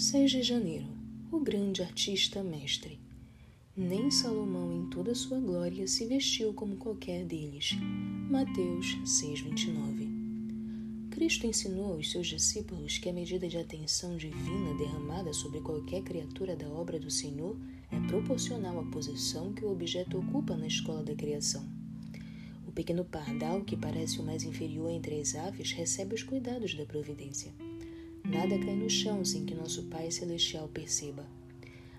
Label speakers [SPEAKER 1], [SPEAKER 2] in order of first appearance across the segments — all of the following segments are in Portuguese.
[SPEAKER 1] 6 de janeiro O grande artista mestre. Nem Salomão, em toda sua glória, se vestiu como qualquer deles. Mateus 6,29 Cristo ensinou aos seus discípulos que a medida de atenção divina derramada sobre qualquer criatura da obra do Senhor é proporcional à posição que o objeto ocupa na escola da criação. O pequeno pardal, que parece o mais inferior entre as aves, recebe os cuidados da providência. Nada cai no chão sem que nosso Pai Celestial perceba.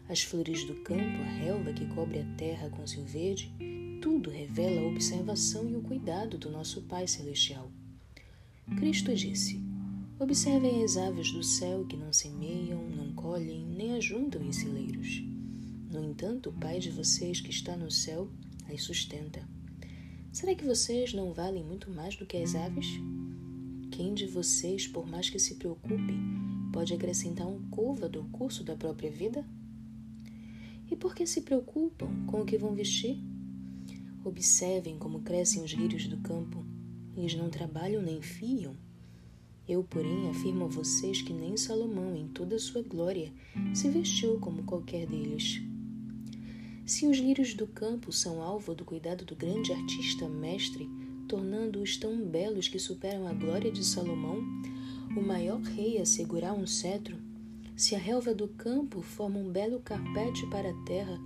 [SPEAKER 1] As flores do campo, a relva que cobre a terra com seu verde, tudo revela a observação e o cuidado do nosso Pai Celestial. Cristo disse: Observem as aves do céu que não semeiam, não colhem, nem ajuntam em celeiros. No entanto, o Pai de vocês que está no céu as sustenta. Será que vocês não valem muito mais do que as aves? Quem de vocês, por mais que se preocupe, pode acrescentar um côvado ao curso da própria vida? E por que se preocupam com o que vão vestir? Observem como crescem os lírios do campo. Eles não trabalham nem fiam. Eu, porém, afirmo a vocês que nem Salomão, em toda a sua glória, se vestiu como qualquer deles. Se os lírios do campo são alvo do cuidado do grande artista mestre, tornando-os tão belos que superam a glória de Salomão, o maior rei a segurar um cetro, se a relva do campo forma um belo carpete para a terra,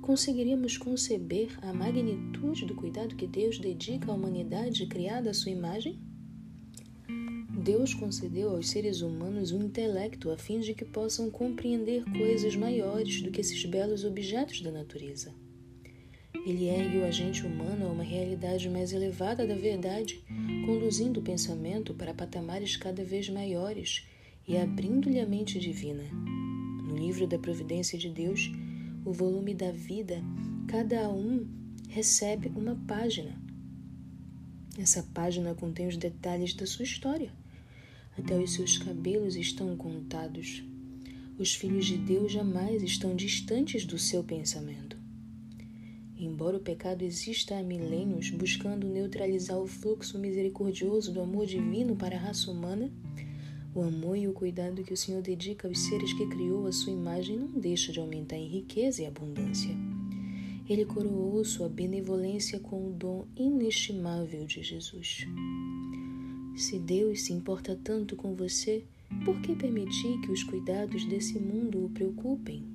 [SPEAKER 1] conseguiríamos conceber a magnitude do cuidado que Deus dedica à humanidade criada à sua imagem? Deus concedeu aos seres humanos um intelecto a fim de que possam compreender coisas maiores do que esses belos objetos da natureza. Ele ergue o agente humano a uma realidade mais elevada da verdade, conduzindo o pensamento para patamares cada vez maiores e abrindo-lhe a mente divina. No livro da Providência de Deus, o volume da vida, cada um recebe uma página. Essa página contém os detalhes da sua história. Até os seus cabelos estão contados. Os filhos de Deus jamais estão distantes do seu pensamento. Embora o pecado exista há milênios buscando neutralizar o fluxo misericordioso do amor divino para a raça humana, o amor e o cuidado que o Senhor dedica aos seres que criou à sua imagem não deixa de aumentar em riqueza e abundância. Ele coroou sua benevolência com o dom inestimável de Jesus. Se Deus se importa tanto com você, por que permitir que os cuidados desse mundo o preocupem?